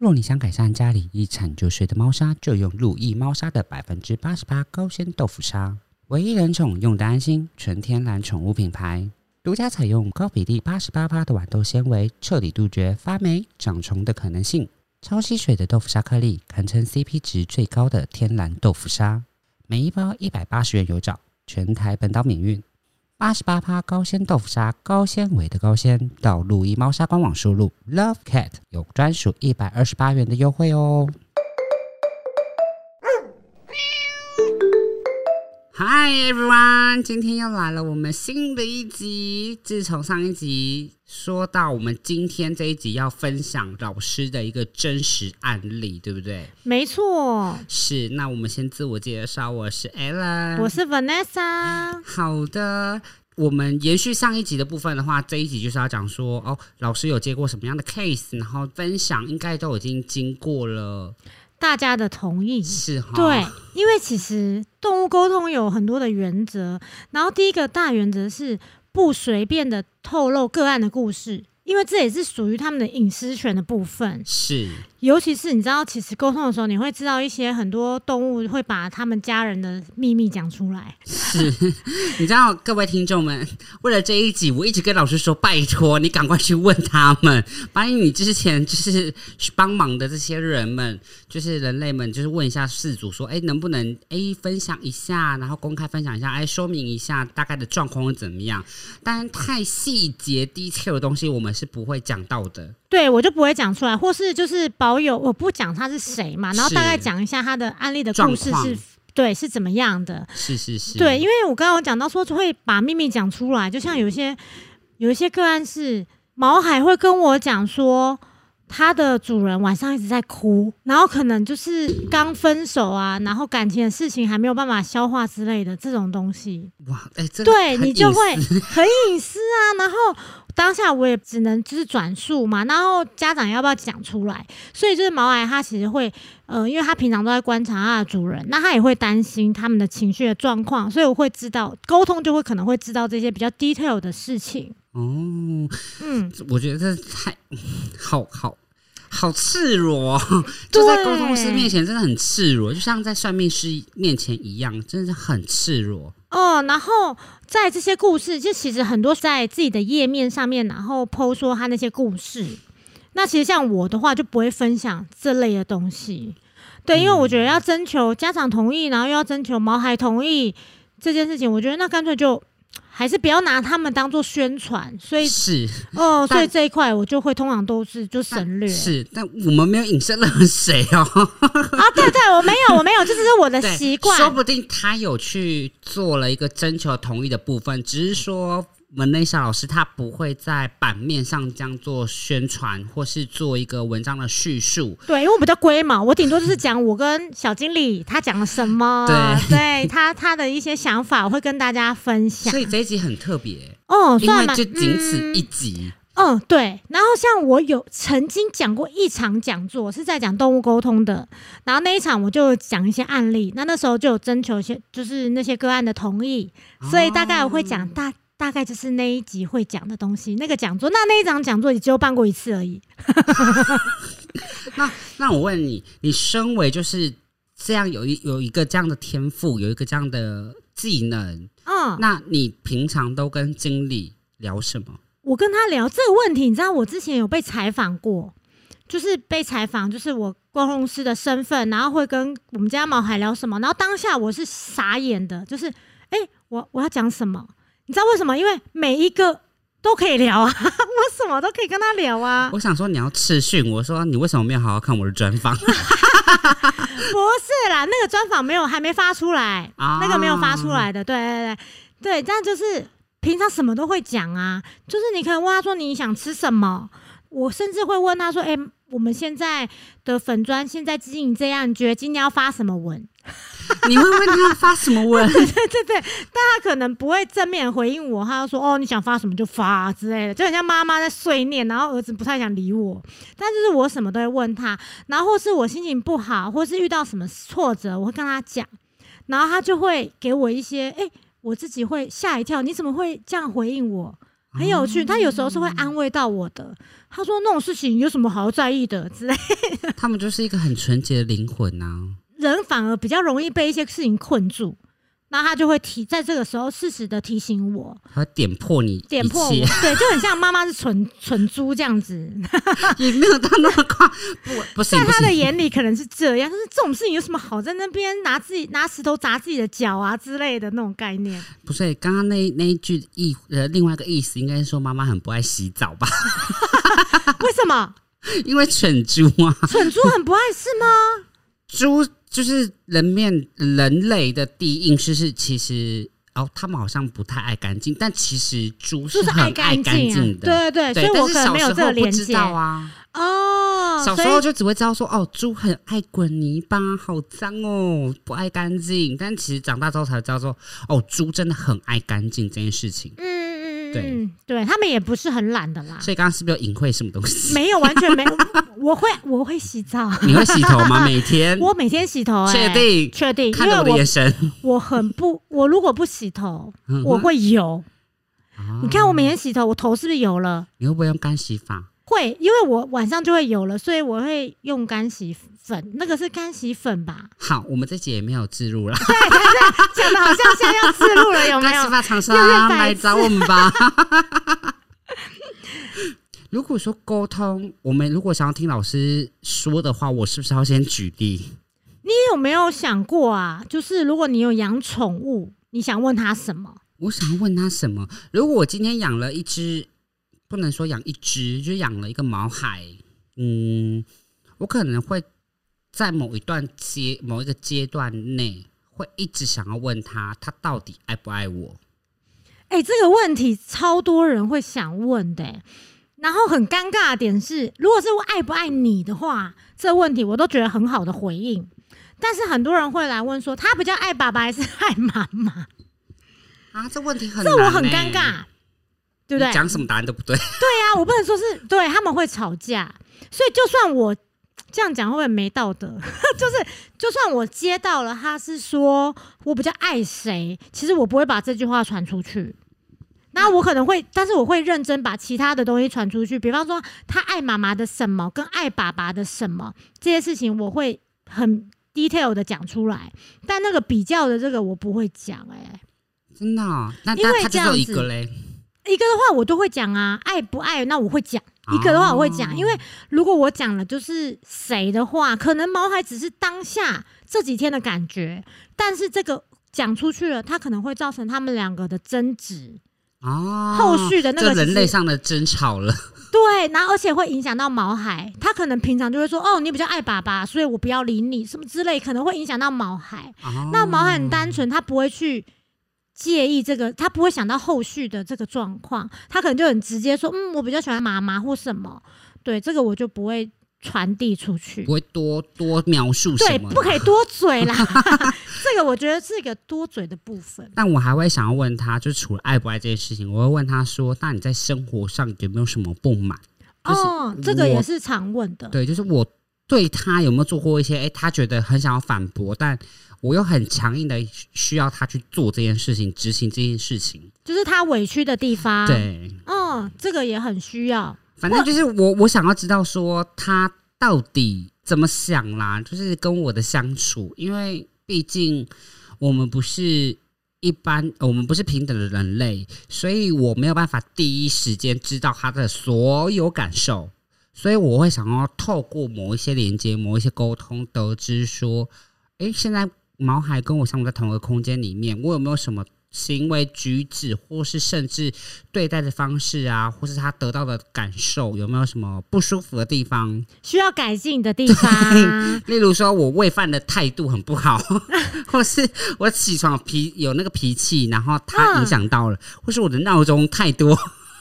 若你想改善家里一铲就碎的猫砂，就用路易猫砂的百分之八十八高纤豆腐砂，唯一人宠用的安心，纯天然宠物品牌，独家采用高比例八十八趴的豌豆纤维，彻底杜绝发霉、长虫的可能性。超吸水的豆腐砂颗粒，堪称 CP 值最高的天然豆腐砂。每一包一百八十元有找，全台本岛免运。八十八趴高纤豆腐砂，高纤维的高纤，到路易猫砂官网输入 Love Cat 有专属一百二十八元的优惠哦。Hi everyone，今天又来了我们新的一集。自从上一集说到，我们今天这一集要分享老师的一个真实案例，对不对？没错，是。那我们先自我介绍，我是 Ella，我是 Vanessa。好的，我们延续上一集的部分的话，这一集就是要讲说，哦，老师有接过什么样的 case，然后分享应该都已经经过了。大家的同意是哈，对，因为其实动物沟通有很多的原则，然后第一个大原则是不随便的透露个案的故事。因为这也是属于他们的隐私权的部分，是，尤其是你知道，其实沟通的时候，你会知道一些很多动物会把他们家人的秘密讲出来。是，你知道，各位听众们，为了这一集，我一直跟老师说，拜托你赶快去问他们，把你之前就是帮忙的这些人们，就是人类们，就是问一下事主说，哎，能不能哎分享一下，然后公开分享一下，哎，说明一下大概的状况是怎么样？当然，太细节、detail 的东西，我们。是不会讲到的，对我就不会讲出来，或是就是保有我不讲他是谁嘛，然后大概讲一下他的案例的故事是，对是怎么样的，是是是，对，因为我刚刚讲到说会把秘密讲出来，就像有些有一些个案是毛海会跟我讲说。他的主人晚上一直在哭，然后可能就是刚分手啊，然后感情的事情还没有办法消化之类的这种东西。哇，哎，对你就会很隐私啊。然后当下我也只能就是转述嘛，然后家长要不要讲出来？所以就是毛癌他其实会，呃，因为他平常都在观察他的主人，那他也会担心他们的情绪的状况，所以我会知道沟通就会可能会知道这些比较 detail 的事情。哦，嗯，我觉得这太好好。好赤裸，就在沟通师面前真的很赤裸，就像在算命师面前一样，真的是很赤裸。哦，然后在这些故事，就其实很多在自己的页面上面，然后剖说他那些故事。那其实像我的话，就不会分享这类的东西。对，因为我觉得要征求家长同意，然后又要征求毛孩同意这件事情，我觉得那干脆就。还是不要拿他们当做宣传，所以是哦，所以这一块我就会通常都是就省略。是，但我们没有隐射任何谁哦。啊，对对，我没有，我没有，这只是我的 习惯。说不定他有去做了一个征求同意的部分，只是说。门内夏老师他不会在版面上这样做宣传，或是做一个文章的叙述。对，因为我比较龟毛，我顶多就是讲我跟小经理他讲了什么，对，对他他的一些想法，我会跟大家分享。所以这一集很特别哦，因为就仅此一集。嗯，对。然后像我有曾经讲过一场讲座，是在讲动物沟通的，然后那一场我就讲一些案例，那那时候就有征求一些就是那些个案的同意，所以大概我会讲大。大概就是那一集会讲的东西，那个讲座，那那一场讲座也只有办过一次而已。那那我问你，你身为就是这样有一有一个这样的天赋，有一个这样的技能，嗯，那你平常都跟经理聊什么？我跟他聊这个问题，你知道，我之前有被采访过，就是被采访，就是我沟通师的身份，然后会跟我们家毛孩聊什么，然后当下我是傻眼的，就是，哎，我我要讲什么？你知道为什么？因为每一个都可以聊啊，我什么都可以跟他聊啊。我想说你要斥训，我说你为什么没有好好看我的专访？不是啦，那个专访没有，还没发出来，那个没有发出来的。对对对对，这样就是平常什么都会讲啊，就是你可以问他说你想吃什么，我甚至会问他说，哎，我们现在的粉砖现在经营这样，你觉得今天要发什么文？你会问他发什么文？对 对对，但他可能不会正面回应我，他就说：“哦，你想发什么就发之类的。”就很像妈妈在碎念，然后儿子不太想理我。但就是我什么都会问他，然后或是我心情不好，或是遇到什么挫折，我会跟他讲，然后他就会给我一些，哎，我自己会吓一跳，你怎么会这样回应我？很有趣。他有时候是会安慰到我的，他说那种事情有什么好在意的之类的。他们就是一个很纯洁的灵魂呐、人反而比较容易被一些事情困住，那他就会提在这个时候适时的提醒我，他点破你点破我，对，就很像妈妈是蠢蠢 猪这样子，也没有到那么夸，不不是在他的，眼里可能是这样，就是这种事情有什么好在那边拿自己拿石头砸自己的脚啊之类的那种概念。不是刚刚那那一句意呃，另外一个意思应该是说妈妈很不爱洗澡吧？为什么？因为蠢猪啊，蠢猪很不爱是吗？猪就是人面人类的第一印象是其实哦，他们好像不太爱干净，但其实猪是很爱干干净的。对对对，对，所以但是小我可能没有时候不知这个连接道啊，哦。小时候就只会知道说哦，猪很爱滚泥巴，好脏哦，不爱干净。但其实长大之后才知道说哦，猪真的很爱干净这件事情。嗯对嗯，对他们也不是很懒的啦，所以刚刚是不是有隐晦什么东西？没有完全没有。我会我会洗澡，你会洗头吗？每天？我每天洗头、欸，确定？确定，因看着我的为眼神，我 我很不，我如果不洗头，嗯我会油。哦你看我每天洗头，我头是不是油了？你会不会用干洗法？会，因为我晚上就会有了，所以我会用干洗粉，那个是干洗粉吧？好，我们这集也没有置入了。讲的好像现在要自入了，有没有？干洗发厂商来找我们吧。如果说沟通，我们如果想要听老师说的话，我是不是要先举例？你有没有想过啊？就是如果你有养宠物，你想问他什么？我想问他什么？如果我今天养了一只，不能说养一只，就养了一个毛孩，嗯，我可能会在某一段阶某一个阶段内，会一直想要问他，他到底爱不爱我？哎、这个问题超多人会想问的、欸然后很尴尬的点是，如果是我爱不爱你的话，这个问题我都觉得很好的回应。但是很多人会来问说，他比较爱爸爸还是爱妈妈？啊，这问题很这我很尴尬，对不对？讲什么答案都不对。对啊，我不能说是对他们会吵架，所以就算我这样讲会不会没道德？就是就算我接到了他是说我比较爱谁，其实我不会把这句话传出去。那我可能会，但是我会认真把其他的东西传出去，比方说他爱妈妈的什么，跟爱爸爸的什么这些事情，我会很 detail 的讲出来。但那个比较的这个我不会讲、哎，真的哦、那因为这样。一个的话我都会讲啊，爱不爱那我会讲，一个的话我会讲，哦因为如果我讲了就是谁的话，可能毛孩只是当下这几天的感觉，但是这个讲出去了，它可能会造成他们两个的争执，哦，后续的那个人类上的争吵了。对，然后而且会影响到毛孩，他可能平常就会说哦，你比较爱爸爸，所以我不要理你什么之类，可能会影响到毛孩。哦那毛孩很单纯，他不会去介意这个，他不会想到后续的这个状况，他可能就很直接说，嗯，我比较喜欢妈妈或什么，对，这个我就不会传递出去不。会多多描述什么对，不可以多嘴啦，这个我觉得是一个多嘴的部分。但我还会想要问他，就除了爱不爱这件事情，我会问他说：“那你在生活上有没有什么不满？”就是哦，这个也是常问的。对，就是我对他有没有做过一些，哎、他觉得很想要反驳，但我又很强硬的需要他去做这件事情，执行这件事情。就是他委屈的地方。，对，嗯，这个也很需要。反正就是我我想要知道说他到底怎么想啦，就是跟我的相处，因为毕竟我们不是一般，我们不是平等的人类，所以我没有办法第一时间知道他的所有感受，所以我会想要透过某一些连接、某一些沟通，得知说，诶，现在毛孩跟我相处在同一个空间里面，我有没有什么？行为举止，或是甚至对待的方式啊，或是他得到的感受，有没有什么不舒服的地方？需要改进的地方。例如说，我喂饭的态度很不好，或是我起床脾有那个脾气，然后他影响到了，或是我的闹钟太多，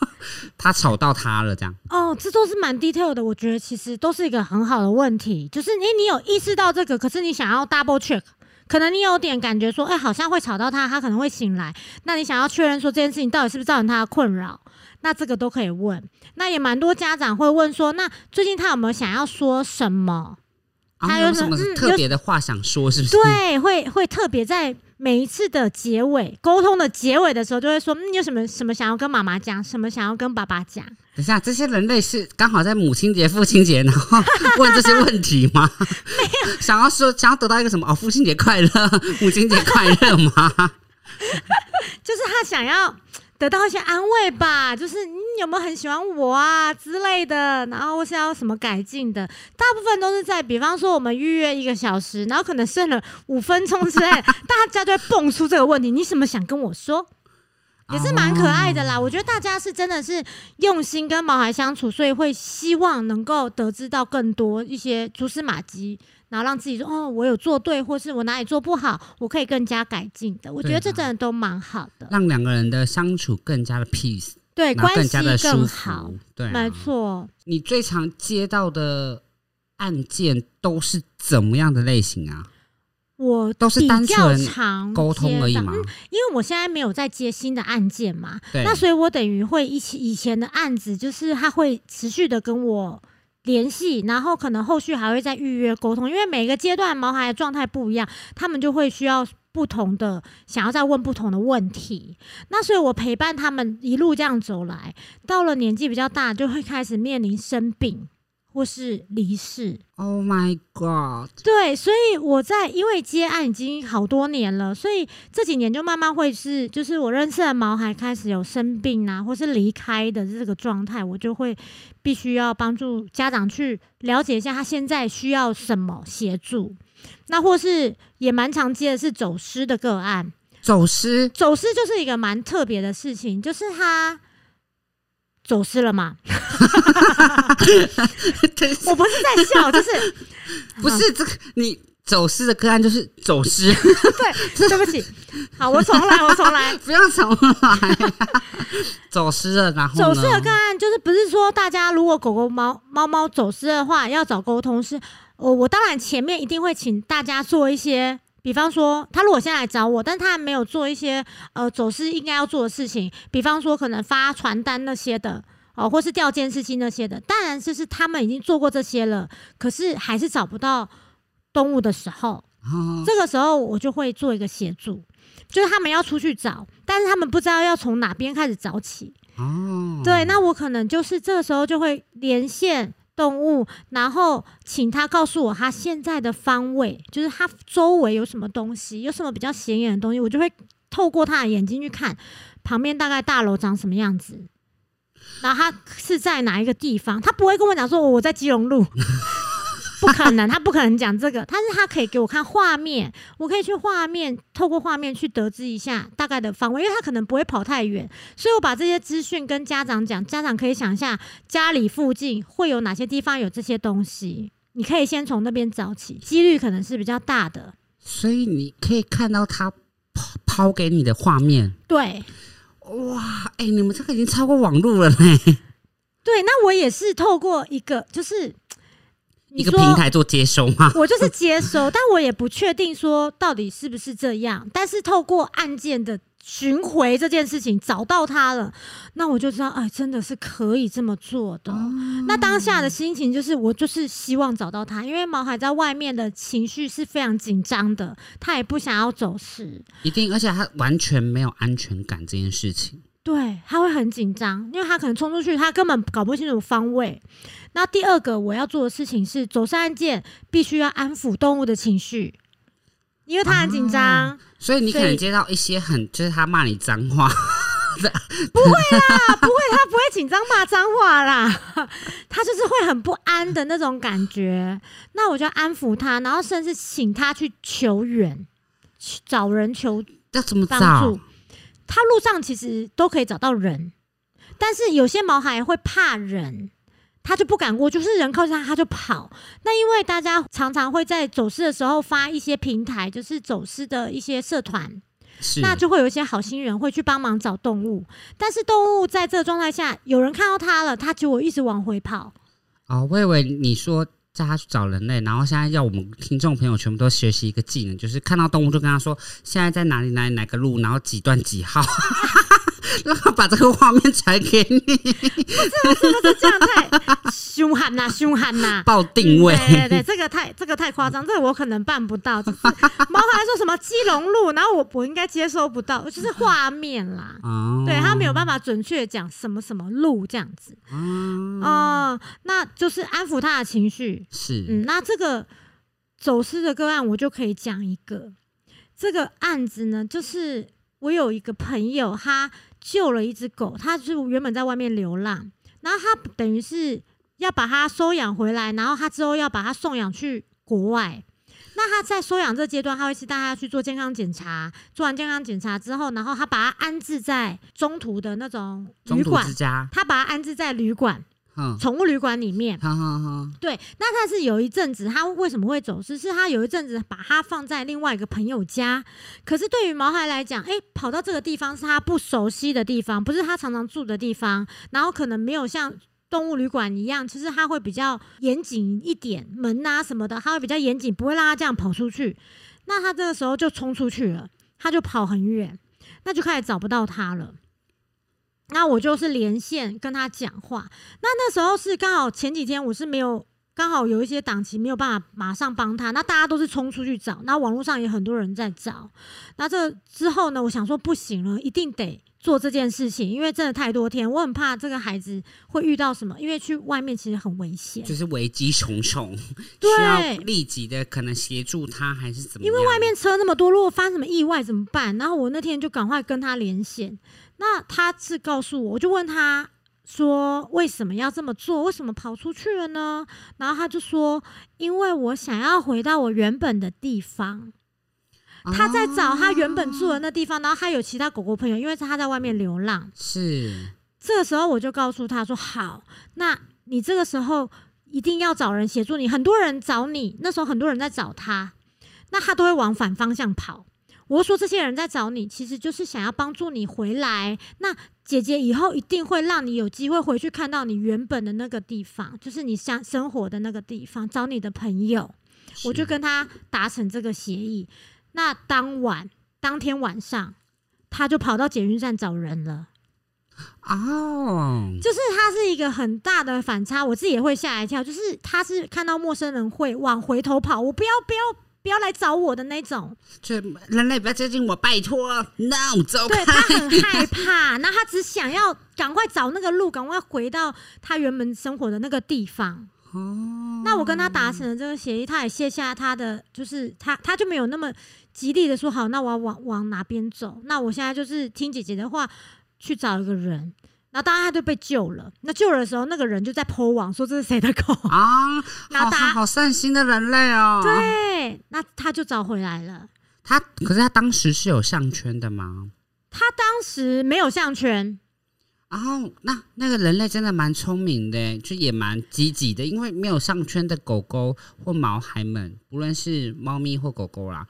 他吵到他了，这样。哦，这都是蛮 detail 的，我觉得其实都是一个很好的问题。就是你你有意识到这个，可是你想要 double check，可能你有点感觉说，哎、好像会吵到他，他可能会醒来。那你想要确认说这件事情到底是不是造成他的困扰，那这个都可以问。那也蛮多家长会问说，那最近他有没有想要说什么？啊他有什么特别的话想说？是不是？对，会会特别在每一次的结尾沟通的结尾的时候，就会说：“嗯，你有什么什么想要跟妈妈讲，什么想要跟爸爸讲？”等一下，这些人类是刚好在母亲节、父亲节，然后 问这些问题吗？没有，想要说想要得到一个什么？哦，父亲节快乐，母亲节快乐吗？就是他想要。得到一些安慰吧，就是你有没有很喜欢我啊之类的，然后或是要什么改进的，大部分都是在，比方说我们预约一个小时，然后可能剩了五分钟之类，大家就会蹦出这个问题，你什么想跟我说？也是蛮可爱的啦。我觉得大家是真的是用心跟毛孩相处，所以会希望能够得知到更多一些蛛丝马迹。然后让自己说哦，我有做对，或是我哪里做不好，我可以更加改进的。我觉得这真的都蛮好的，让两个人的相处更加的 peace，对，关系更好。对，没错。你最常接到的案件都是怎么样的类型啊？我都是单纯沟通而已嘛。因为我现在没有在接新的案件嘛，那所以我等于会一起以前的案子，就是他会持续的跟我。联系，然后可能后续还会再预约沟通，因为每个阶段毛孩的状态不一样，他们就会需要不同的，想要再问不同的问题。那所以我陪伴他们一路这样走来，到了年纪比较大，就会开始面临生病。或是离世，Oh my God！对，所以我在因为接案已经好多年了，所以这几年就慢慢会是，就是我认识的毛孩开始有生病啊，或是离开的这个状态，我就会必须要帮助家长去了解一下他现在需要什么协助。那或是也蛮常接的是走失的个案，走失，走失就是一个蛮特别的事情，就是他。走失了吗？我不是在笑，就是 不是这个你走失的个案就是走失。对，对不起，好，我重来，我重来，不要重来。走失了，然后走失的个案就是不是说大家如果狗狗、猫猫猫走失的话要找沟通是，我我当然前面一定会请大家做一些。比方说，他如果现在来找我，但他还没有做一些呃走私应该要做的事情，比方说可能发传单那些的哦，或是调监视器那些的，当然就是他们已经做过这些了，可是还是找不到动物的时候，这个时候我就会做一个协助，就是他们要出去找，但是他们不知道要从哪边开始找起哦，对，那我可能就是这个时候就会连线。动物，然后请他告诉我他现在的方位，就是他周围有什么东西，有什么比较显眼的东西，我就会透过他的眼睛去看旁边大概大楼长什么样子，然后他是在哪一个地方，他不会跟我讲说我在基隆路。不可能，他不可能讲这个，但是他可以给我看画面，我可以去画面，透过画面去得知一下大概的方位，因为他可能不会跑太远，所以我把这些资讯跟家长讲，家长可以想一下家里附近会有哪些地方有这些东西，你可以先从那边找起，几率可能是比较大的。所以你可以看到他抛抛给你的画面，对，哇，哎，你们这个已经超过网络了呢。对，那我也是透过一个就是。一个平台做接收吗？我就是接收，但我也不确定说到底是不是这样。但是透过案件的巡回这件事情找到他了，那我就知道，哎，真的是可以这么做的。那当下的心情就是，我就是希望找到他，因为毛孩在外面的情绪是非常紧张的，他也不想要走失，一定，而且他完全没有安全感这件事情。对，他会很紧张，因为他可能冲出去，他根本搞不清楚方位。那第二个我要做的事情是，走失案件必须要安抚动物的情绪，因为他很紧张。所以你可能接到一些很，就是他骂你脏话，不会啦，不会，他不会紧张骂脏话啦，他就是会很不安的那种感觉。那我就安抚他，然后甚至请他去求援，找人求要怎么找？他路上其实都可以找到人，但是有些毛孩会怕人，他就不敢过，就是人靠近他他就跑。那因为大家常常会在走失的时候发一些平台，就是走失的一些社团，那就会有一些好心人会去帮忙找动物。但是动物在这个状态下，有人看到它了，它就会一直往回跑。哦，我以为你说。叫他去找人类，然后现在要我们听众朋友全部都学习一个技能，就是看到动物就跟他说现在在哪里哪里哪个路，然后几段几号。让他把这个画面传给你，是不是这样太凶悍呐、凶悍呐、报定位。嗯对对对，这个太这个太夸张，这个我可能办不到。就是 猫还说什么基隆路，然后我我应该接收不到，就是画面啦。哦，对他没有办法准确地讲什么什么路这样子，嗯，哦、那就是安抚他的情绪。是，嗯，那这个走失的个案，我就可以讲一个。这个案子呢，就是我有一个朋友，他救了一只狗，它是原本在外面流浪，然后他等于是要把它收养回来，然后他之后要把它送养去国外。那他在收养这阶段，他会是带他去做健康检查，做完健康检查之后，然后他把它安置在中途的那种旅馆他把它安置在旅馆、哼，宠物旅馆里面。哈哈哈，对，那他是有一阵子，他为什么会走失？是他有一阵子把它放在另外一个朋友家，可是对于毛孩来讲，诶，跑到这个地方是他不熟悉的地方，不是他常常住的地方，然后可能没有像动物旅馆一样，其实他会比较严谨一点，门啊什么的，他会比较严谨，不会让他这样跑出去。那他这个时候就冲出去了，他就跑很远，那就开始找不到他了。那我就是连线跟他讲话，那那时候是刚好前几天我是没有，刚好有一些档期没有办法马上帮他，那大家都是冲出去找，那网络上也很多人在找。那这之后呢，我想说不行了，一定得做这件事情，因为真的太多天，我很怕这个孩子会遇到什么，因为去外面其实很危险。就是危机重重，需要立即的可能协助他，还是怎么样？因为外面车那么多，如果发生什么意外怎么办？然后我那天就赶快跟他连线，那他是告诉我，我就问他说为什么要这么做？为什么跑出去了呢？然后他就说，因为我想要回到我原本的地方。他在找他原本住的那地方，然后他有其他狗狗朋友，因为他在外面流浪。是这个时候我就告诉他说：“好，那你这个时候一定要找人协助你。很多人找你，那时候很多人在找他，那他都会往反方向跑。我说这些人在找你，其实就是想要帮助你回来。那姐姐以后一定会让你有机会回去看到你原本的那个地方，就是你想生活的那个地方，找你的朋友。我就跟他达成这个协议。那当晚当天晚上，他就跑到捷运站找人了。”哦，就是他是一个很大的反差，我自己也会吓一跳。就是他是看到陌生人会往回头跑，我不要不要不要来找我的那种，就人类不要接近我，拜托，no，走对他。很害怕，那他只想要赶快找那个路，赶快回到他原本生活的那个地方。哦，那我跟他达成了这个协议，他也卸下他的，就是他他就没有那么极力的说好，那我要往往哪边走？那我现在就是听姐姐的话去找一个人。然后当然他就被救了。那救了的时候，那个人就在抛网说这是谁的狗？啊，好大家好善心的人类哦。，对，那他就找回来了。他可是他当时是有项圈的吗？他当时没有项圈，然后，那那个人类真的蛮聪明的，就也蛮积极的，因为没有项圈的狗狗或毛孩们，不论是猫咪或狗狗啦，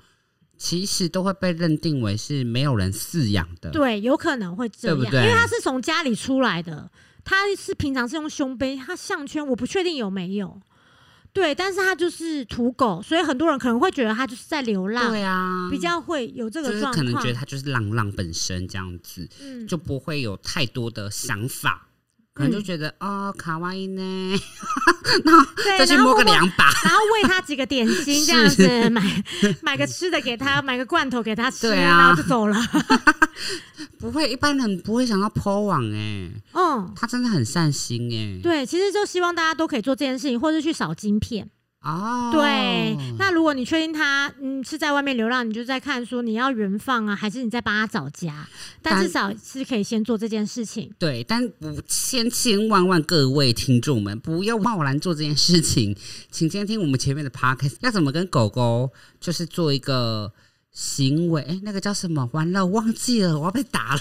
其实都会被认定为是没有人饲养的。对，有可能会这样，对对因为他是从家里出来的，他是平常是用胸背，他项圈我不确定有没有。对，但是他就是土狗，所以很多人可能会觉得他就是在流浪，对啊，比较会有这就是个状况可能觉得。它就是浪浪本身这样子，嗯，就不会有太多的想法，可能就觉得、哦卡哇伊呢，对，再去然后摸摸摸个两把。然后喂他几个点心，这样子买 买个吃的给他，买个罐头给他吃，然后就走了。不会，一般人不会想要抛网哎，哦，他真的很善心哎。对，其实就希望大家都可以做这件事情，或者去扫晶片。哦，对，那如果你确定他嗯是在外面流浪，你就在看说你要原放啊，还是你在帮他找家？但但至少是可以先做这件事情。对，但不千千万万各位听众们不要贸然做这件事情，请先听我们前面的 podcast，要怎么跟狗狗就是做一个行为？哎，那个叫什么？完了，我忘记了，我要被打了。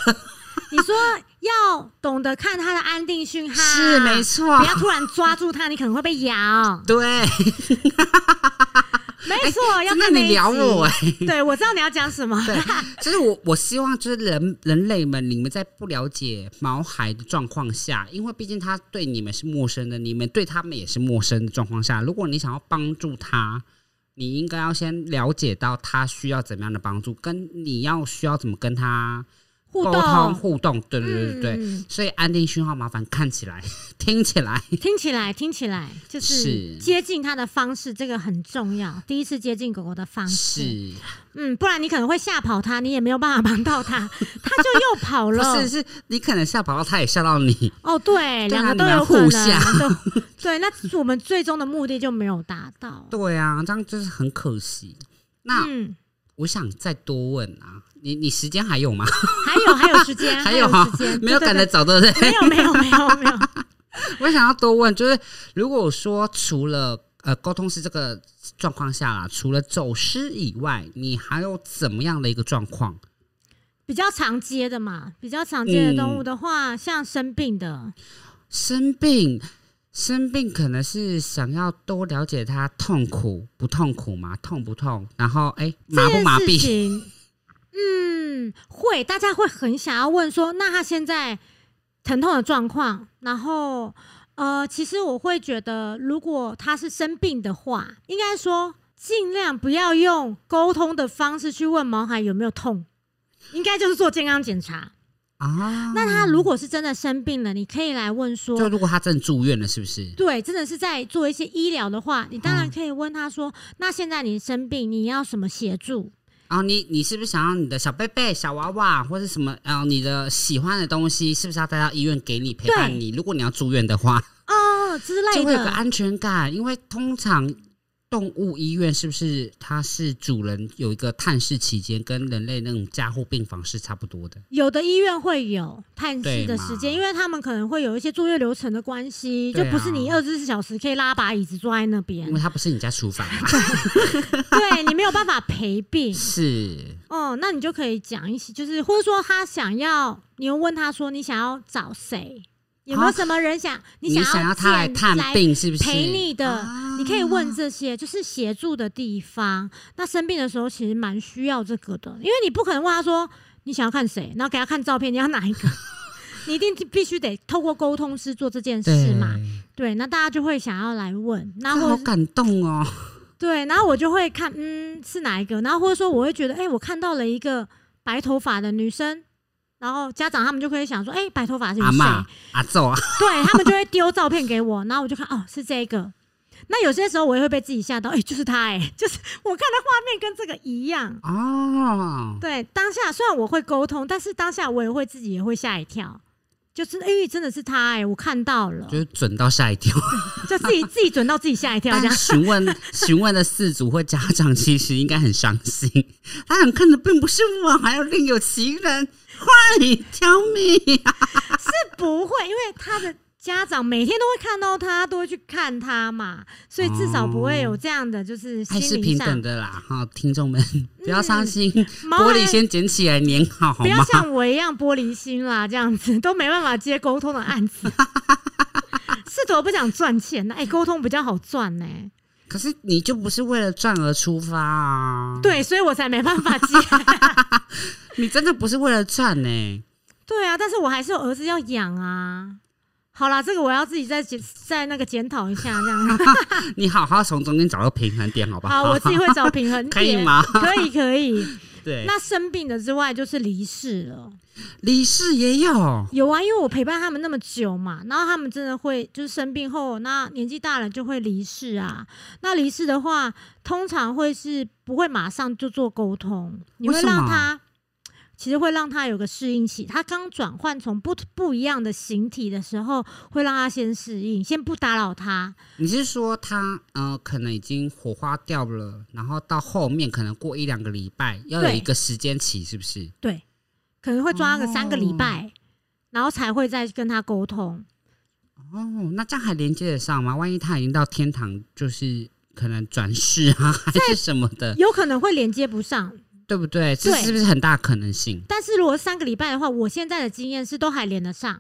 你说要懂得看他的安定讯号，是没错不，要突然抓住他，你可能会被咬。对，没错，要真的看那你聊我哎、对，我知道你要讲什么。对，就是我我希望就是人人类们，你们在不了解毛孩的状况下，因为毕竟他对你们是陌生的，你们对他们也是陌生的状况下，如果你想要帮助他，你应该要先了解到他需要怎么样的帮助，跟你要需要怎么跟他沟互动通互动，对对对对对。嗯所以安定讯号麻烦看起来、听起来听起来听起来就是是接近它的方式，这个很重要。第一次接近狗狗的方式，是嗯，不然你可能会吓跑它，你也没有办法帮到它，它就又跑不了。是是你可能吓跑到，他也吓到你，哦，对，对啊两个都你们有可互吓能。都对，那我们最终的目的就没有达到。对啊，这样就是很可惜。那、嗯，我想再多问啊，你你时间还有吗？还有还有时间，还有啊时间，没有赶得走，对不对？没有没有没有没有。我想要多问，就是如果说除了呃沟通是这个状况下啦，除了走失以外，你还有怎么样的一个状况？比较常接的嘛，比较常见的动嗯物的话，像生病的，生病，生病可能是想要多了解他痛苦不痛苦嘛，痛不痛，然后哎、麻不麻痹？情，嗯，会，大家会很想要问说，那他现在疼痛的状况，然后呃，其实我会觉得，如果他是生病的话，应该说尽量不要用沟通的方式去问毛孩有没有痛，应该就是做健康检查。啊，那他如果是真的生病了，你可以来问说，就如果他真的住院了，是不是？对，真的是在做一些医疗的话，你当然嗯可以问他说：“那现在你生病，你要什么协助然后你你是不是想要你的小贝贝、小娃娃或者什么？然后，你的喜欢的东西是不是要带到医院给你陪伴你？如果你要住院的话，？”哦之类就会有个。安全感，因为通常动物医院是不是它是主人有一个探视期间，跟人类那种加护病房是差不多的。有的医院会有探视的时间，因为他们可能会有一些作业流程的关系，就不是你啊二十四小时可以拉把椅子坐在那边。因边为，它不是你家厨房嘛，对你没有办法陪。病。是。哦，那你就可以讲一些，就是或者说他想要，你又问他说你想要找谁，有没有啊什么人想你你想想要他来见探病，是不是？陪你的，啊你可以问这些，就是协助的地方。那生病的时候，其实蛮需要这个的，因为你不可能问他说你想要看谁，然后给他看照片，你要哪一个？你一定必须得透过沟通师做这件事对嘛。对，那大家就会想要来问，然这后或者是好感动哦。对，然后我就会看，嗯，是哪一个？然后或者说我会觉得，哎、我看到了一个白头发的女生。然后家长他们就可以想说，哎、白头发是谁？阿妈、阿奏啊，对他们就会丢照片给我，然后我就看，哦，是这个。那有些时候我也会被自己吓到，哎、就是他、哎，就是我看的画面跟这个一样。哦，对，当下虽然我会沟通，但是当下我也会自己也会吓一跳，就是哎、真的是他、哎，我看到了，就是准到吓一跳。就自己自己准到自己吓一跳这但样。询问 询问的四组或家长，其实应该很伤心。他想看的并不是我，还有另有其人。Why tell me？不会，因为他的家长每天都会看到他，都会去看他嘛，所以至少不会有这样的就是爱是平等的啦，哈，听众们不要伤心，玻璃先捡起来粘好，好不要？像我一样玻璃心啦，这样子都没办法接沟通的案子。是的，我不想赚钱呢，哎、沟通比较好赚呢。可是你就不是为了赚而出发啊？，对，所以我才没办法接。你真的不是为了赚呢、对啊，但是我还是有儿子要养啊。好啦，这个我要自己再检再那个检讨一下，这样。你好好从中间找到平衡点，好不好，好？我自己会找平衡点。可以吗可以，可以。对，那生病的之外，就是离世了。离世也有有啊，因为我陪伴他们那么久嘛，然后他们真的会就是生病后，那年纪大了就会离世啊。那离世的话，通常会是不会马上就做沟通，你会让他。其实会让他有个适应期，他刚转换从不不一样的形体的时候，会让他先适应，先不打扰他。你是说他呃可能已经火花掉了，然后到后面可能过一两个礼拜要有一个时间期，是不是？对，可能会抓个三个礼哦拜，然后才会再跟他沟通。哦，那这样还连接得上吗？万一他已经到天堂，就是可能转世啊，还是什么的，有可能会连接不上，对不对？这对是不是很大可能性？但是如果三个礼拜的话，我现在的经验是都还连得上。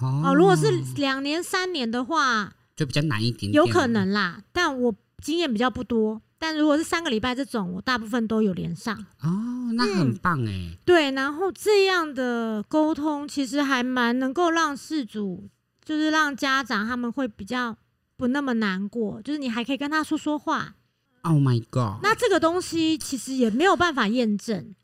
哦哦，如果是两年、三年的话，就比较难一点点，有可。能啦。但我经验比较不多。但如果是三个礼拜这种，我大部分都有连上。哦，那很棒哎、对，然后这样的沟通其实还蛮能够让事主，就是让家长他们会比较不那么难过，就是你还可以跟他说说话。Oh my god！那这个东西其实也没有办法验证，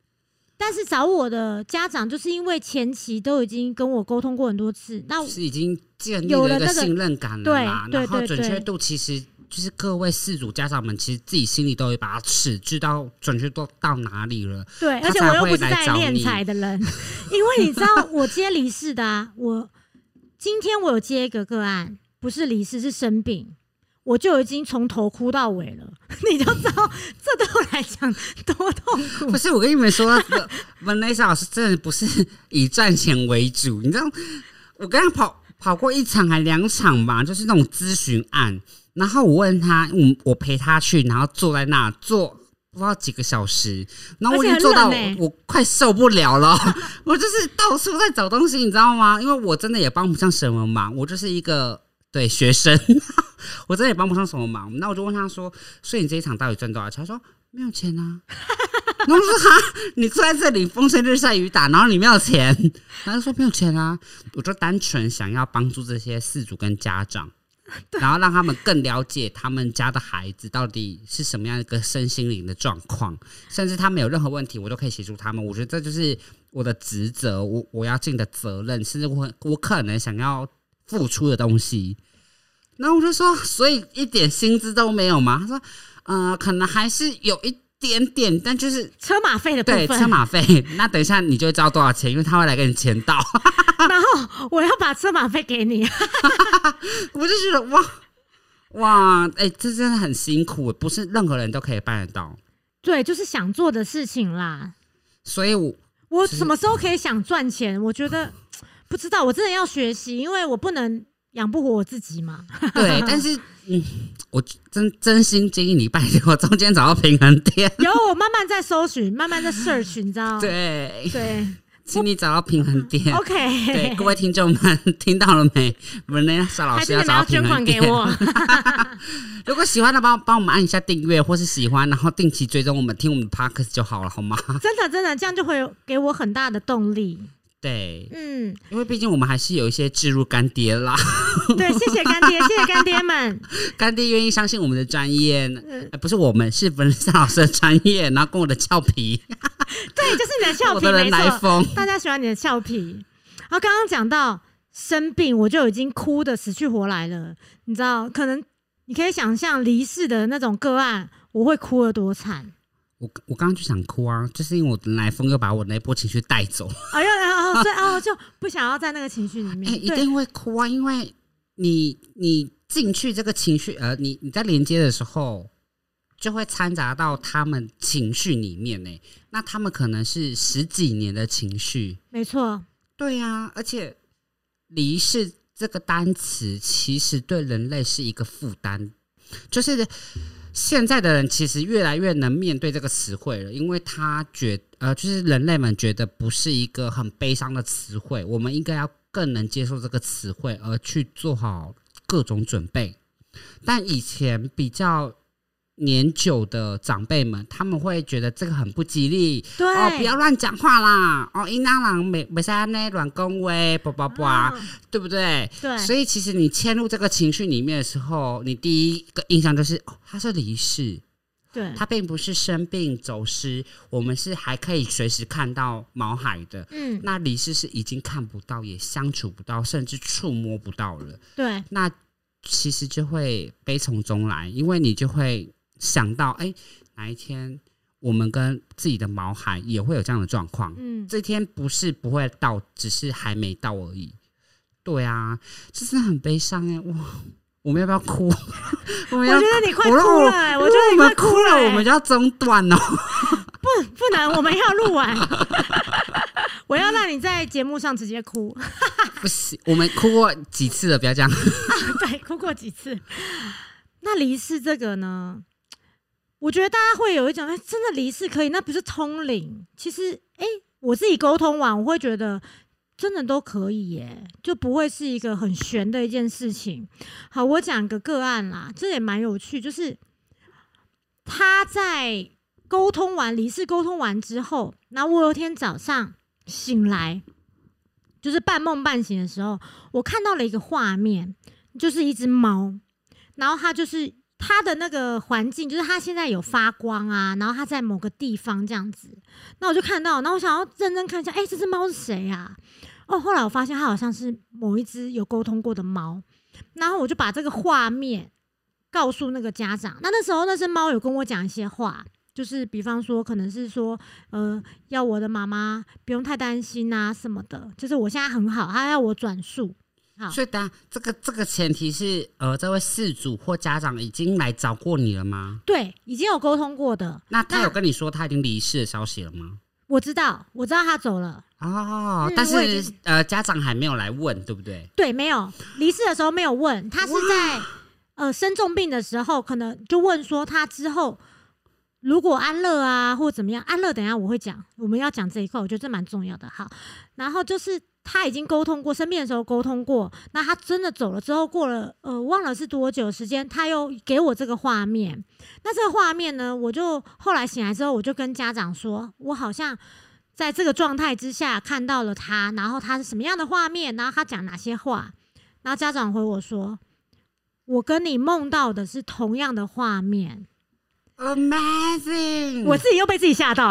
但是找我的家长，就是因为前期都已经跟我沟通过很多次，那是已经建立了一个信任感了对啦，对然后准确度其实就是各位事主家长们，其实自己心里都有一把尺，知道准确度到哪里了。对，而且我又不是在练找你财的人，因为你知道我接离世的啊，我今天我有接一个个案，不是离世是生病。我就已经从头哭到尾了，你就知道这对我来讲多痛苦不。是我跟你们说，Vanessa 老师真的不是以赚钱为主，你知道，我跟他跑跑过一场还两场吧，就是那种咨询案。然后我问他，我我陪他去，然后坐在那坐不知道几个小时，然后我已经坐到我快受不了了，我就是到处在找东西，你知道吗？因为我真的也帮不上什么忙，我就是一个对学生，我真的也帮不上什么忙。那我就问他说：“所以你这一场到底赚多少钱？”他说：“没有钱啊。”然后我说：“哈，你坐在这里风吹日晒雨打，然后你没有钱？”他就说：“没有钱啊。”我就单纯想要帮助这些事主跟家长。然后让他们更了解他们家的孩子到底是什么样一个身心灵的状况，甚至他们有任何问题，我都可以协助他们。我觉得这就是我的职责，我我要尽的责任，甚至我我可能想要付出的东西。然后我就说，所以一点薪资都没有吗？他说，呃，可能还是有一点点，但就是车马费的部对分，车马费。那等一下你就会知道多少钱，因为他会来给你签到。然后我要把车马费给你，我就觉得哇哇，哎、这真的很辛苦，不是任何人都可以办得到。对，就是想做的事情啦。所以我，我什么时候可以想赚钱？我觉得不知道，我真的要学习，因为我不能养不活我自己嘛。对，但是嗯，我真真心建议你拜托中间找到平衡点。有我慢慢在搜寻，慢慢在 search，你知道？对，对请你找到平衡点。，OK。对，各位听众们听到了没？我们那邵老师找到要捐款平衡点。如果喜欢的，帮帮我们按一下订阅，或是喜欢，然后定期追踪我们，听我们的 podcast 就好了，好吗？真的真的，这样就会有给我很大的动力。对，嗯，因为毕竟我们还是有一些置入干爹啦，对，谢谢干爹，谢谢干爹们。干爹愿意相信我们的专业，嗯呃不是我们，是文山老师的专业，然后跟我的俏皮，对，就是你的俏皮，我的人没错。大家喜欢你的俏皮。然后刚刚讲到生病，我就已经哭的死去活来了。你知道，可能你可以想象离世的那种个案，我会哭得多惨。我我刚刚就想哭啊，就是因为我的来风又把我那波情绪带走，哎呀，然后所以哦，就不想要在那个情绪里哎、面。对。一定会哭啊，因为你你进去这个情绪，呃，你你在连接的时候，就会掺杂到他们情绪里面呢。那他们可能是十几年的情绪，没错，对呀、而且离世这个单词其实对人类是一个负担，就是现在的人其实越来越能面对这个词汇了，因为他觉呃，就是人类们觉得不是一个很悲伤的词汇，我们应该要更能接受这个词汇，而去做好各种准备。但以前比较年久的长辈们，他们会觉得这个很不吉利，对，哦，不要乱讲话啦！哦，伊那郎没没在那乱恭维，叭叭叭，嗯对不对？对，所以其实你嵌入这个情绪里面的时候，你第一个印象就是，哦，他是离世，对，他并不是生病走失，我们是还可以随时看到毛海的。嗯，那离世是已经看不到，也相处不到，甚至触摸不到了。对，那其实就会悲从中来，因为你就会想到，哎，哪一天我们跟自己的毛孩也会有这样的状况。嗯，这天不是不会到，只是还没到而已。对啊，这真的很悲伤哎！哇，我们要不要哭？我们要我觉得你快哭了欸，我觉得你快们哭了，欸，我们就要中断哦。不能，我们要录完。我要让你在节目上直接哭，不行，我们哭过几次了，不要这样。对，哭过几次。那离世这个呢？我觉得大家会有一种，哎、真的离世可以，那不是通灵。其实，哎、我自己沟通完，我会觉得真的都可以耶，就不会是一个很悬的一件事情。好，我讲个个案啦，这也蛮有趣，就是他在沟通完离世沟通完之后，然后我有一天早上醒来，就是半梦半醒的时候，我看到了一个画面，就是一只猫，然后它就是它的那个环境，就是它现在有发光啊，然后它在某个地方这样子，那我就看到，那我想要认真看一下，哎、这只猫是谁啊、哦，后来我发现它好像是某一只有沟通过的猫，然后我就把这个画面告诉那个家长。那那时候那只猫有跟我讲一些话，就是比方说，可能是说，呃，要我的妈妈不用太担心啊什么的，就是我现在很好，它要我转述。好所以当然这个这个前提是，呃，这位事主或家长已经来找过你了吗？对，已经有沟通过的，那他有跟你说他已经离世的消息了吗？我知道，我知道他走了。哦，嗯但是呃，家长还没有来问，对不对？对，没有离世的时候没有问，他是在呃生重病的时候，可能就问说他之后如果安乐啊或怎么样，安乐等一下我会讲，我们要讲这一块，我觉得这蛮重要的。好，然后就是他已经沟通过，生病的时候沟通过，那他真的走了之后，过了呃忘了是多久时间，他又给我这个画面。那这个画面呢，我就后来醒来之后，我就跟家长说，我好像。在这个状态之下看到了他，然后他是什么样的画面，然后他讲哪些话，然后家长回我说：“我跟你梦到的是同样的画面。Amazing！我自己又被自己吓到，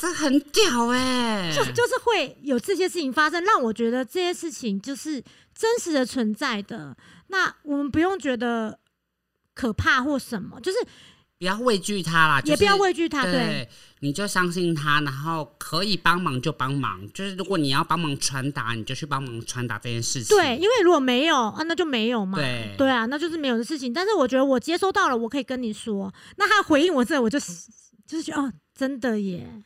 这很屌哎、就就是会有这些事情发生，让我觉得这些事情就是真实的存在的。那我们不用觉得可怕或什么，就是不要畏惧他啦，也不要畏惧他。对，对，你就相信他，然后可以帮忙就帮忙。就是如果你要帮忙传达，你就去帮忙传达这件事情。对，因为如果没有啊，那就没有嘛。对对啊，那就是没有的事情。但是我觉得我接收到了，我可以跟你说。那他回应我这，我就就是觉得哦，真的耶。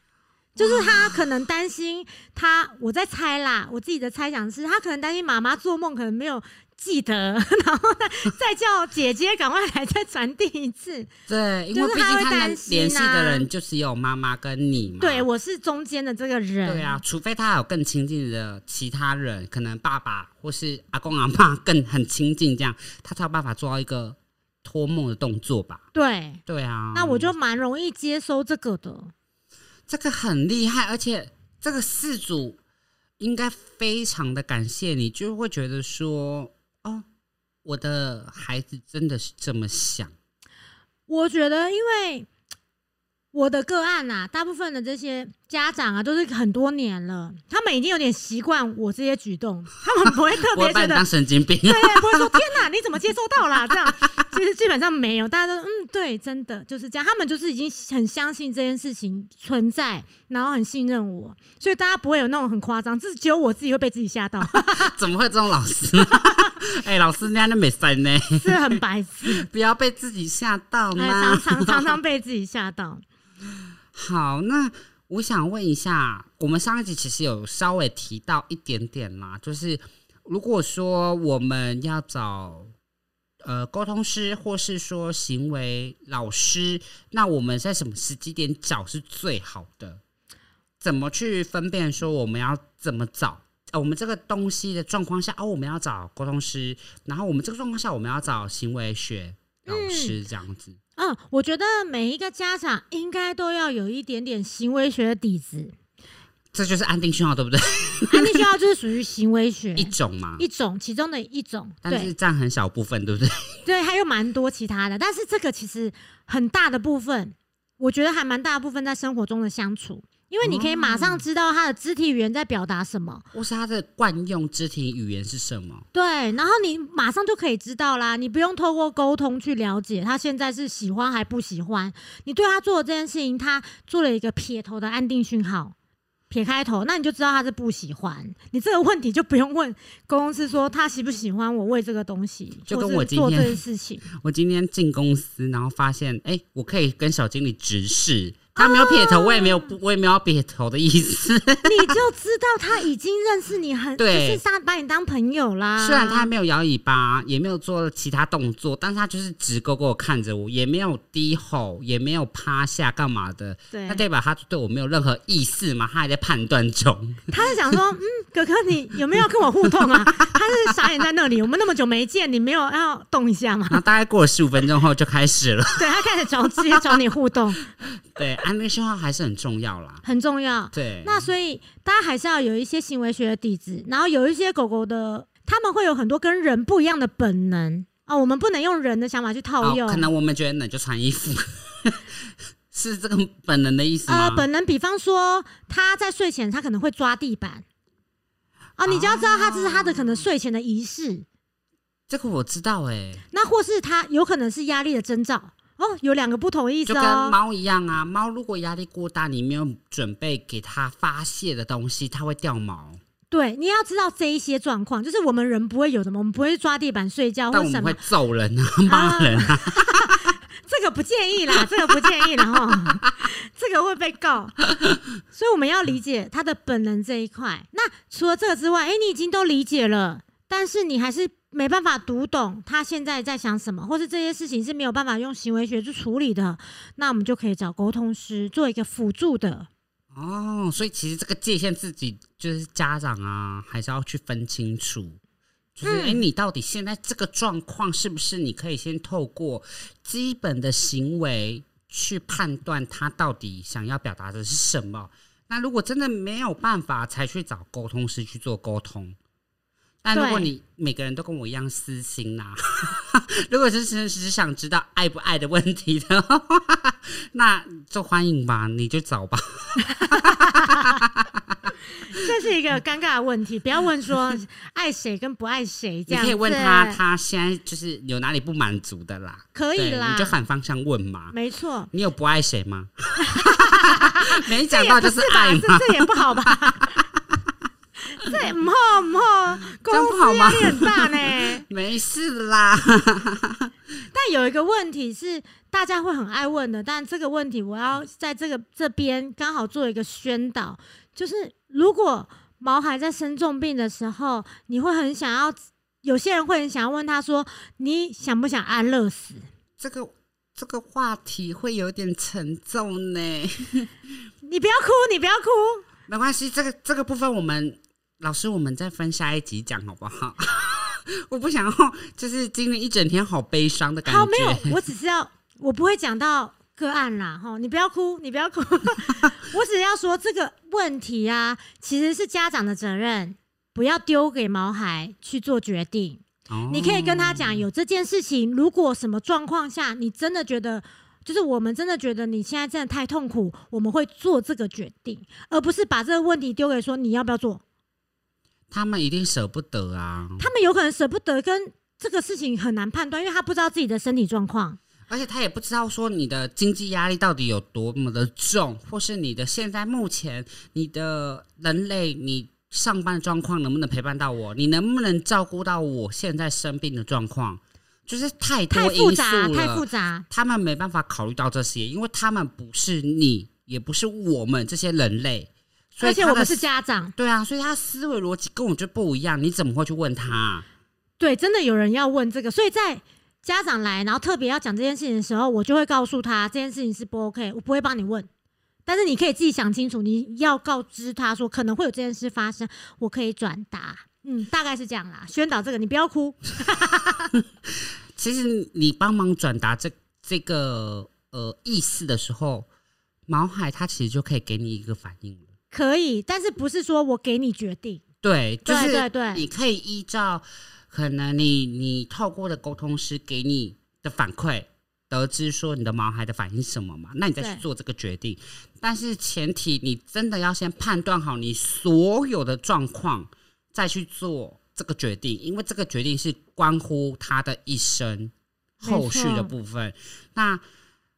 就是他可能担心他，我在猜啦，我自己的猜想是他可能担心妈妈做梦可能没有记得，然后再再叫姐姐赶快来再传递一次。对，因就是为毕竟他能他会担心联系的啊人就只有妈妈跟你嘛。对我是中间的这个人。对啊，除非他有更亲近的其他人，可能爸爸或是阿公阿妈更很亲近，这样他才有办法做到一个托梦的动作吧？对，对啊，那我就蛮容易接收这个的。这个很厉害，而且这个事主应该非常的感谢你，就会觉得说，哦，我的孩子真的是这么想，我觉得，因为我的个案啊，大部分的这些家长啊，都是很多年了，他们已经有点习惯我这些举动，他们不会特别觉得把你当，神经病。对对，不会说天哪，你怎么接收到啦？这样其实基本上没有，大家都嗯，对，真的就是这样，他们就是已经很相信这件事情存在，然后很信任我，所以大家不会有那种很夸张，只是只有我自己会被自己吓到，怎么会有这种老师？哎、老师那样都没塞呢，是很白痴，不要被自己吓到哎嘛常。常常常被自己吓到。好，那我想问一下，我们上一集其实有稍微提到一点点啦，就是如果说我们要找呃沟通师，或是说行为老师，那我们在什么时机点找是最好的？怎么去分辨说我们要怎么找？呃，我们这个东西的状况下，哦，我们要找沟通师，然后我们这个状况下，我们要找行为学老师，这样子。嗯，我觉得每一个家长应该都要有一点点行为学的底子。这就是安定讯号，对不对？安定讯号就是属于行为学 一种嘛，一种，其中的一种。但是占很小部分，对不对？对，还有蛮多其他的，但是这个其实很大的部分，我觉得还蛮大部分在生活中的相处，因为你可以马上知道他的肢体语言在表达什么。或是他的惯用肢体语言是什么？对，然后你马上就可以知道啦，你不用透过沟通去了解他现在是喜欢还不喜欢。你对他做的这件事情，他做了一个撇头的安定讯号，撇开头，那你就知道他是不喜欢。你这个问题就不用问公司说他喜不喜欢我喂这个东西，就跟我今天做这件事情。我今天进公司，然后发现，哎、我可以跟小经理直视，他没有撇头，我也没有，我也没有要撇头的意思。你就知道他已经认识你很，就对是他把你当朋友啦。虽然他没有摇尾巴，也没有做其他动作，但是他就是直勾勾地看着我，也没有低吼，也没有趴下干嘛的，对那，代表他对我没有任何意思嘛？他还在判断中。他是想说，嗯，哥哥你有没有要跟我互动啊？他是傻眼在那里，我们那么久没见，你没有要动一下吗？然后大概过了十五分钟后就开始了。对他开始找直接找你互动，对，安全信号还是很重要啦。很重要。对，那所以大家还是要有一些行为学的底子，然后有一些狗狗的，他们会有很多跟人不一样的本能。啊，我们不能用人的想法去套用。哦可能我们觉得冷就穿衣服，是这个本能的意思吗？呃，本能，比方说他在睡前他可能会抓地板，啊，你就要知道他这是他的可能睡前的仪式，这个我知道哎、那或是他有可能是压力的征兆。哦，有两个不同的意思哦就跟哦。猫一样啊，猫如果压力过大，你没有准备给它发泄的东西，它会掉毛。对，你要知道这一些状况，就是我们人不会有的嘛，我们不会抓地板睡觉或什么但我们会，揍人啊，骂人啊。这个不建议啦，这个不建议啦哈，这个会被告。所以我们要理解他的本能这一块。那除了这个之外，哎、你已经都理解了，但是你还是没办法读懂他现在在想什么，或是这些事情是没有办法用行为学去处理的，那我们就可以找沟通师做一个辅助的。哦，所以其实这个界限自己就是家长啊，还是要去分清楚。就是，哎、嗯你到底现在这个状况是不是你可以先透过基本的行为去判断他到底想要表达的是什么？那如果真的没有办法，才去找沟通师去做沟通。但如果你每个人都跟我一样私心呐、如果是只只想知道爱不爱的问题的话，那就欢迎吧，你就找吧。这是一个尴尬的问题，不要问说爱谁跟不爱谁这样。你可以问他，他现在就是有哪里不满足的啦，可以啦，你就反方向问嘛。没错。你有不爱谁吗？没讲到就是？爱嘛，这这也不好吧？这也唔好唔好，公 不好吗司压力很大呢。没事啦。但有一个问题是大家会很爱问的，但这个问题我要在这个这边刚好做一个宣导，就是如果毛孩在生重病的时候，你会很想要，有些人会很想要问他说，你想不想安乐死？这个这个话题会有点沉重呢，你不要哭，你不要哭，没关系，这个这个部分我们老师我们再分下一集讲好不好？我不想要，就是今天一整天好悲伤的感觉。好，没有，我只是要，我不会讲到个案啦，哈，你不要哭，你不要哭，我只是要说这个问题啊，其实是家长的责任，不要丢给毛孩去做决定。哦你可以跟他讲，有这件事情，如果什么状况下你真的觉得，就是我们真的觉得你现在真的太痛苦，我们会做这个决定，而不是把这个问题丢给说你要不要做。他们一定舍不得啊，他们有可能舍不得，跟这个事情很难判断，因为他不知道自己的身体状况。而且他也不知道说你的经济压力到底有多么的重，或是你的现在目前你的人类你上班的状况能不能陪伴到我，你能不能照顾到我现在生病的状况，就是太多太复因素杂，了，太复杂。他们没办法考虑到这些，因为他们不是你，也不是我们这些人类，所以而且我们是家长，对啊，所以他思维逻辑跟我就不一样，你怎么会去问他、对，真的有人要问这个，所以在家长来，然后特别要讲这件事情的时候，我就会告诉他这件事情是不 OK，我不会帮你问，但是你可以自己想清楚，你要告知他说可能会有这件事发生，我可以转达，嗯，大概是这样啦。宣导这个，你不要哭，其实你帮忙转达这这个呃意思的时候，毛海他其实就可以给你一个反应了。可以，但是不是说我给你决定？对，就是对对对你可以依照可能你你透过的沟通师给你的反馈，得知说你的毛孩的反应是什么嘛，那你再去做这个决定。但是前提你真的要先判断好你所有的状况，再去做这个决定，因为这个决定是关乎他的一生后续的部分。那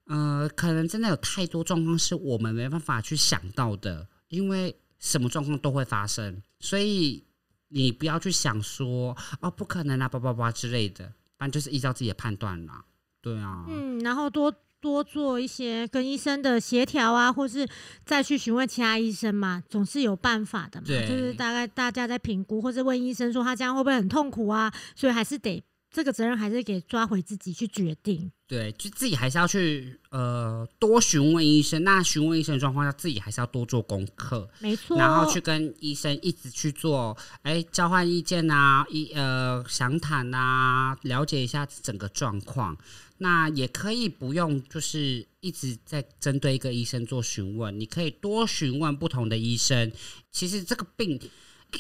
呃，可能真的有太多状况是我们没办法去想到的，因为什么状况都会发生，所以你不要去想说哦不可能啊，叭叭叭之类的，反正就是依照自己的判断啦。对啊，嗯，然后多多做一些跟医生的协调啊，或是再去询问其他医生嘛，总是有办法的嘛。对就是大概大家在评估，或者问医生说他这样会不会很痛苦啊？所以还是得这个责任还是给抓回自己去决定。对，就自己还是要去呃多询问医生。那询问医生的状况下，自己还是要多做功课，没错，然后去跟医生一直去做哎交换意见啊，一呃详谈啊，了解一下整个状况。那也可以不用就是一直在针对一个医生做询问，你可以多询问不同的医生。其实这个病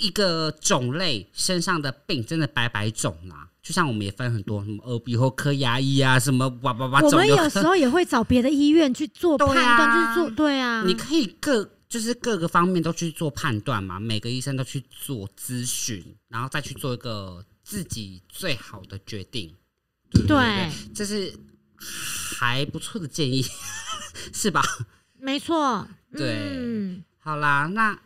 一个种类身上的病真的百百种啦。就像我们也分很多什么耳鼻喉科牙医啊，什么哇哇哇我们有时候也会找别的医院去做判对断，啊去做对啊，你可以各就是各个方面都去做判断嘛，每个医生都去做咨询，然后再去做一个自己最好的决定。对不对？对，这是还不错的建议，是吧？没错，对。嗯，好啦，那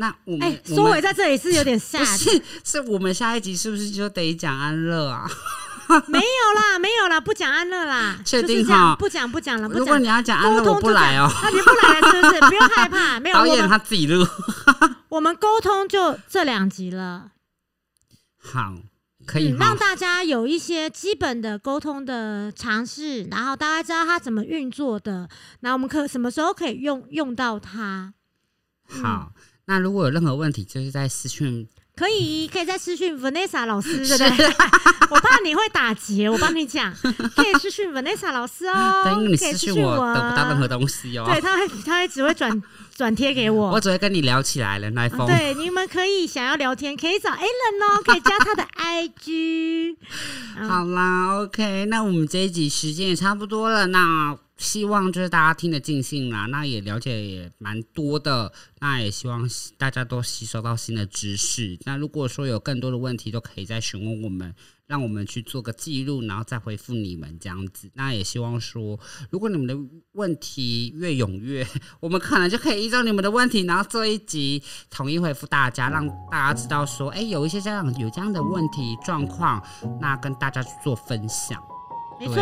那我们、哎，我们收尾在这里是有点吓不人，是是我们下一集是不是就得讲安乐啊？没有啦，没有啦，不讲安乐啦，确定就是这样哈不讲不讲了，不讲如果你。要讲安乐，我不来哦。那，你不来了是不是？不用害怕，没有导演他自己录，我们沟通就这两集了，好，可以嗯，让？大家有一些基本的沟通的尝试，然后大家知道它怎么运作的，然后我们可什么时候可以用用到它。好，那如果有任何问题，就是在私讯可以，可以在私讯 Vanessa 老师，对不对？我怕你会打结，我帮你讲，可以私讯 Vanessa 老师哦。对，因为你私讯我我得不到任何东西哦。对，他会，他会只会转转贴给我。我只会跟你聊起来了，那一封。对，你们可以想要聊天，可以找 Alan 哦，可以加他的 IG。嗯好啦，OK，那我们这一集时间也差不多了，那希望就是大家听得尽兴啦，那也了解也蛮多的，那也希望大家都吸收到新的知识。那如果说有更多的问题，都可以再询问我们，让我们去做个记录，然后再回复你们这样子。那也希望说，如果你们的问题越踊跃，我们可能就可以依照你们的问题，然后做一集统一回复大家，让大家知道说，哎、有一些家长有这样的问题状况，那跟大家去做分享。没错。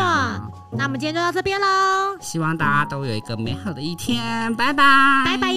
那我们今天就到这边喽希望大家都有一个美好的一天。拜拜。拜拜。